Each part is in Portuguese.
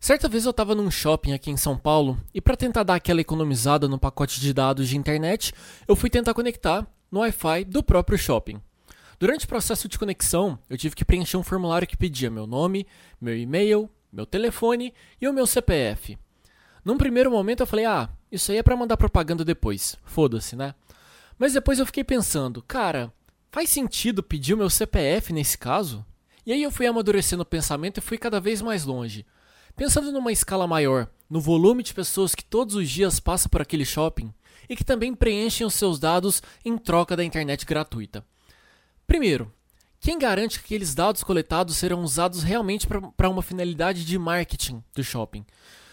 Certa vez eu estava num shopping aqui em São Paulo e para tentar dar aquela economizada no pacote de dados de internet, eu fui tentar conectar no Wi-Fi do próprio shopping. Durante o processo de conexão, eu tive que preencher um formulário que pedia meu nome, meu e-mail, meu telefone e o meu CPF. Num primeiro momento eu falei: "Ah, isso aí é para mandar propaganda depois. Foda-se, né?" Mas depois eu fiquei pensando: "Cara, faz sentido pedir o meu CPF nesse caso?" E aí eu fui amadurecendo o pensamento e fui cada vez mais longe. Pensando numa escala maior, no volume de pessoas que todos os dias passam por aquele shopping e que também preenchem os seus dados em troca da internet gratuita. Primeiro, quem garante que aqueles dados coletados serão usados realmente para uma finalidade de marketing do shopping?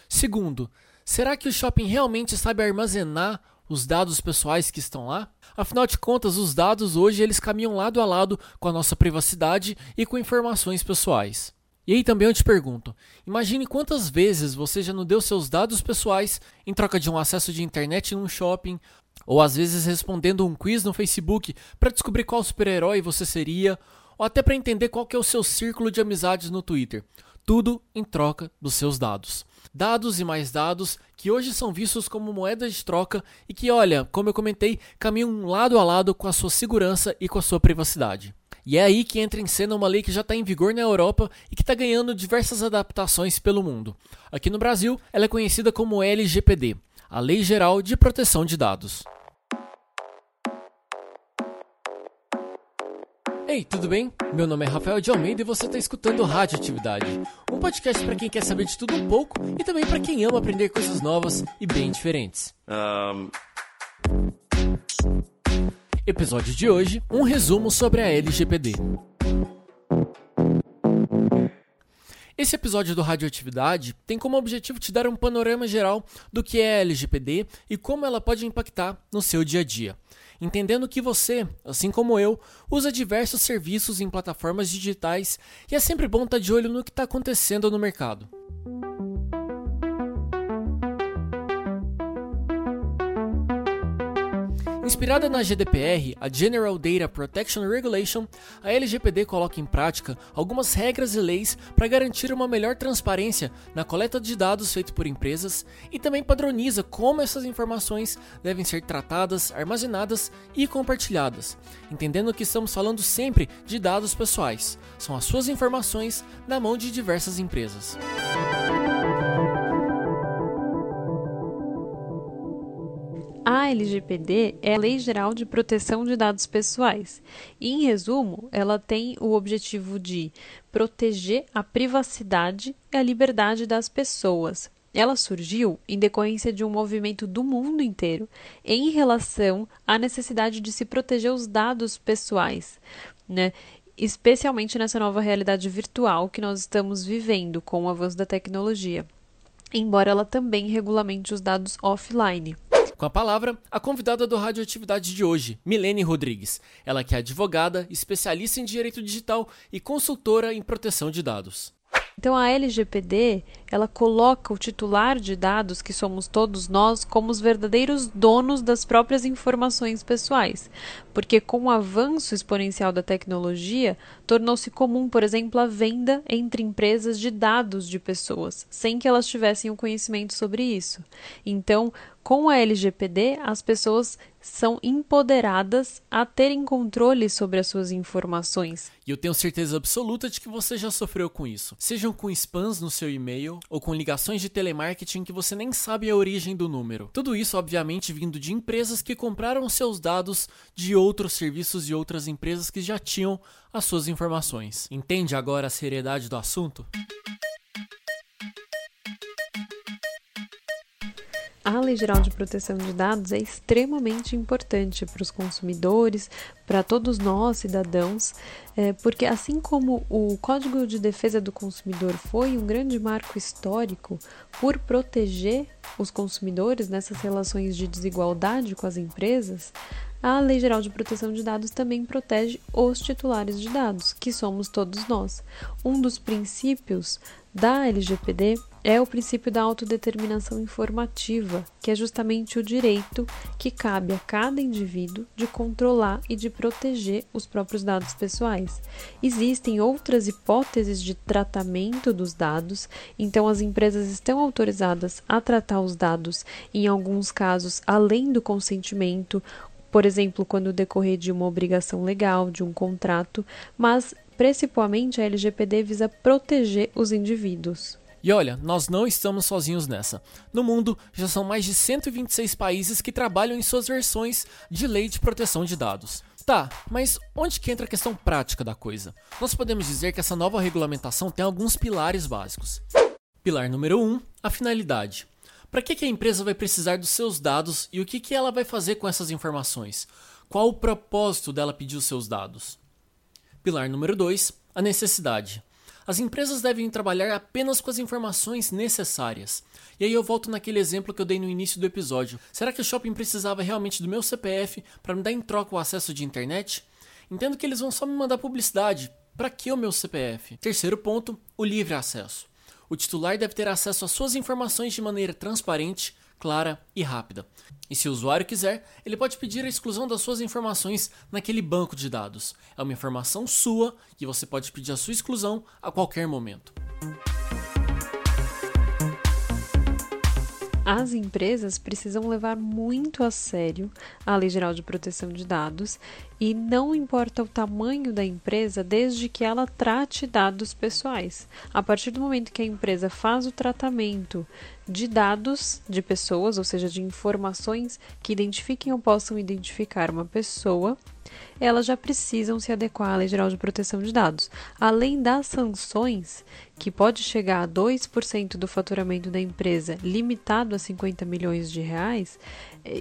Segundo, será que o shopping realmente sabe armazenar os dados pessoais que estão lá? Afinal de contas, os dados hoje eles caminham lado a lado com a nossa privacidade e com informações pessoais. E aí também eu te pergunto: imagine quantas vezes você já não deu seus dados pessoais em troca de um acesso de internet num shopping, ou às vezes respondendo um quiz no Facebook para descobrir qual super-herói você seria, ou até para entender qual é o seu círculo de amizades no Twitter. Tudo em troca dos seus dados. Dados e mais dados que hoje são vistos como moedas de troca e que, olha, como eu comentei, caminham lado a lado com a sua segurança e com a sua privacidade. E é aí que entra em cena uma lei que já está em vigor na Europa e que está ganhando diversas adaptações pelo mundo. Aqui no Brasil, ela é conhecida como LGPD, a Lei Geral de Proteção de Dados. Ei, tudo bem? Meu nome é Rafael de Almeida e você está escutando Radioatividade, um podcast para quem quer saber de tudo um pouco e também para quem ama aprender coisas novas e bem diferentes. Um... Episódio de hoje: um resumo sobre a LGPD. Esse episódio do Radioatividade tem como objetivo te dar um panorama geral do que é a LGPD e como ela pode impactar no seu dia a dia. Entendendo que você, assim como eu, usa diversos serviços em plataformas digitais e é sempre bom estar de olho no que está acontecendo no mercado. Inspirada na GDPR, a General Data Protection Regulation, a LGPD coloca em prática algumas regras e leis para garantir uma melhor transparência na coleta de dados feito por empresas e também padroniza como essas informações devem ser tratadas, armazenadas e compartilhadas, entendendo que estamos falando sempre de dados pessoais, são as suas informações na mão de diversas empresas. A LGPD é a Lei Geral de Proteção de Dados Pessoais. E, em resumo, ela tem o objetivo de proteger a privacidade e a liberdade das pessoas. Ela surgiu em decorrência de um movimento do mundo inteiro em relação à necessidade de se proteger os dados pessoais, né? especialmente nessa nova realidade virtual que nós estamos vivendo com o avanço da tecnologia, embora ela também regulamente os dados offline. Com a palavra, a convidada do Radioatividade de hoje, Milene Rodrigues. Ela que é advogada, especialista em direito digital e consultora em proteção de dados. Então a LGPD, ela coloca o titular de dados, que somos todos nós, como os verdadeiros donos das próprias informações pessoais. Porque com o avanço exponencial da tecnologia, tornou-se comum, por exemplo, a venda entre empresas de dados de pessoas, sem que elas tivessem o conhecimento sobre isso. Então, com a LGPD, as pessoas são empoderadas a terem controle sobre as suas informações. E eu tenho certeza absoluta de que você já sofreu com isso. Sejam com spams no seu e-mail ou com ligações de telemarketing que você nem sabe a origem do número. Tudo isso, obviamente, vindo de empresas que compraram seus dados de outros serviços e outras empresas que já tinham as suas informações. Entende agora a seriedade do assunto? A Lei Geral de Proteção de Dados é extremamente importante para os consumidores, para todos nós, cidadãos, é, porque assim como o Código de Defesa do Consumidor foi um grande marco histórico por proteger os consumidores nessas relações de desigualdade com as empresas, a Lei Geral de Proteção de Dados também protege os titulares de dados, que somos todos nós. Um dos princípios da LGPD é o princípio da autodeterminação informativa, que é justamente o direito que cabe a cada indivíduo de controlar e de proteger os próprios dados pessoais. Existem outras hipóteses de tratamento dos dados, então as empresas estão autorizadas a tratar os dados, em alguns casos, além do consentimento por exemplo, quando decorrer de uma obrigação legal, de um contrato, mas principalmente a LGPD visa proteger os indivíduos. E olha, nós não estamos sozinhos nessa. No mundo, já são mais de 126 países que trabalham em suas versões de lei de proteção de dados. Tá, mas onde que entra a questão prática da coisa? Nós podemos dizer que essa nova regulamentação tem alguns pilares básicos. Pilar número 1, um, a finalidade. Para que, que a empresa vai precisar dos seus dados e o que, que ela vai fazer com essas informações? Qual o propósito dela pedir os seus dados? Pilar número 2, a necessidade. As empresas devem trabalhar apenas com as informações necessárias. E aí eu volto naquele exemplo que eu dei no início do episódio. Será que o shopping precisava realmente do meu CPF para me dar em troca o acesso de internet? Entendo que eles vão só me mandar publicidade. Para que o meu CPF? Terceiro ponto, o livre acesso. O titular deve ter acesso às suas informações de maneira transparente, clara e rápida. E se o usuário quiser, ele pode pedir a exclusão das suas informações naquele banco de dados. É uma informação sua e você pode pedir a sua exclusão a qualquer momento. As empresas precisam levar muito a sério a Lei Geral de Proteção de Dados e não importa o tamanho da empresa, desde que ela trate dados pessoais. A partir do momento que a empresa faz o tratamento de dados de pessoas, ou seja, de informações que identifiquem ou possam identificar uma pessoa, elas já precisam se adequar à Lei Geral de Proteção de Dados. Além das sanções, que pode chegar a 2% do faturamento da empresa, limitado a 50 milhões de reais,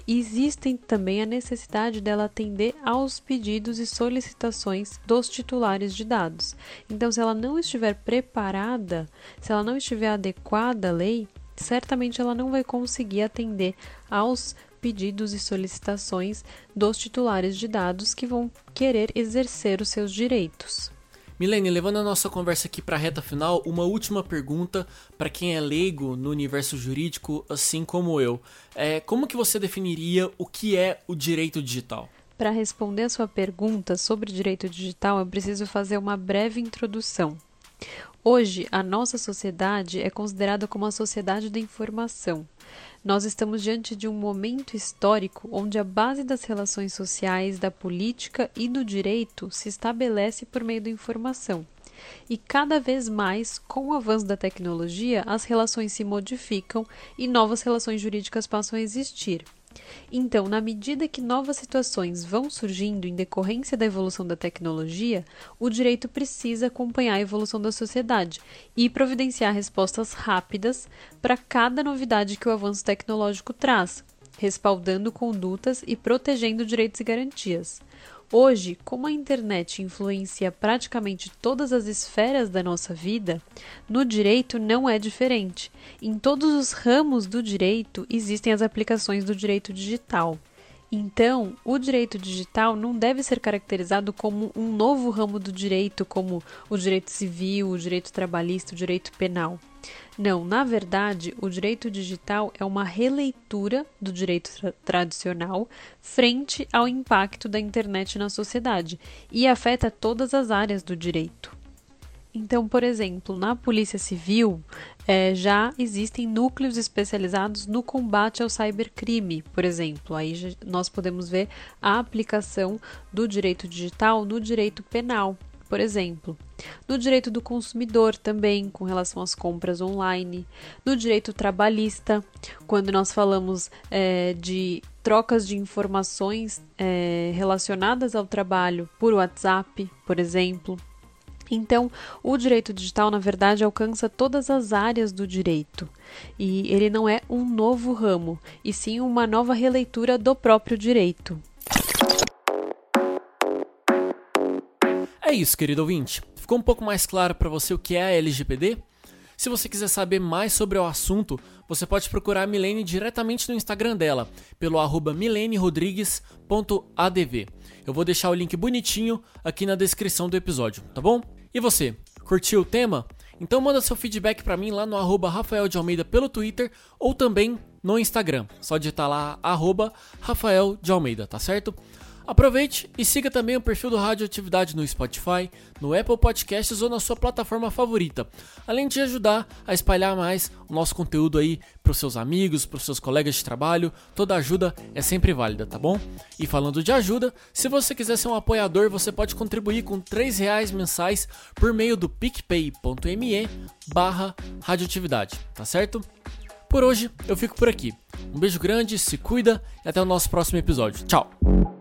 existem também a necessidade dela atender aos pedidos e solicitações dos titulares de dados. Então, se ela não estiver preparada, se ela não estiver adequada à lei, certamente ela não vai conseguir atender aos pedidos e solicitações dos titulares de dados que vão querer exercer os seus direitos. Milene, levando a nossa conversa aqui para a reta final, uma última pergunta para quem é leigo no universo jurídico, assim como eu. É, como que você definiria o que é o direito digital? Para responder a sua pergunta sobre direito digital, eu preciso fazer uma breve introdução. Hoje, a nossa sociedade é considerada como a sociedade da informação. Nós estamos diante de um momento histórico onde a base das relações sociais, da política e do direito se estabelece por meio da informação. E cada vez mais, com o avanço da tecnologia, as relações se modificam e novas relações jurídicas passam a existir. Então, na medida que novas situações vão surgindo em decorrência da evolução da tecnologia, o direito precisa acompanhar a evolução da sociedade e providenciar respostas rápidas para cada novidade que o avanço tecnológico traz, respaldando condutas e protegendo direitos e garantias. Hoje, como a internet influencia praticamente todas as esferas da nossa vida, no direito não é diferente. Em todos os ramos do direito existem as aplicações do direito digital. Então, o direito digital não deve ser caracterizado como um novo ramo do direito, como o direito civil, o direito trabalhista, o direito penal. Não, na verdade, o direito digital é uma releitura do direito tra tradicional frente ao impacto da internet na sociedade e afeta todas as áreas do direito. Então, por exemplo, na Polícia Civil é, já existem núcleos especializados no combate ao cybercrime, por exemplo. Aí nós podemos ver a aplicação do direito digital no direito penal por exemplo. No direito do consumidor também, com relação às compras online. No direito trabalhista, quando nós falamos é, de trocas de informações é, relacionadas ao trabalho por WhatsApp, por exemplo. Então, o direito digital, na verdade, alcança todas as áreas do direito. E ele não é um novo ramo, e sim uma nova releitura do próprio direito. Isso, querido ouvinte. Ficou um pouco mais claro para você o que é a LGPD? Se você quiser saber mais sobre o assunto, você pode procurar a Milene diretamente no Instagram dela, pelo arroba milenerodrigues.adv. Eu vou deixar o link bonitinho aqui na descrição do episódio, tá bom? E você, curtiu o tema? Então manda seu feedback para mim lá no arroba Rafael de Almeida pelo Twitter ou também no Instagram. Só digitar lá arroba Rafael de Almeida, tá certo? Aproveite e siga também o perfil do Radioatividade no Spotify, no Apple Podcasts ou na sua plataforma favorita, além de ajudar a espalhar mais o nosso conteúdo aí para os seus amigos, para os seus colegas de trabalho. Toda ajuda é sempre válida, tá bom? E falando de ajuda, se você quiser ser um apoiador, você pode contribuir com R$ reais mensais por meio do picpay.me barra radioatividade, tá certo? Por hoje eu fico por aqui. Um beijo grande, se cuida e até o nosso próximo episódio. Tchau!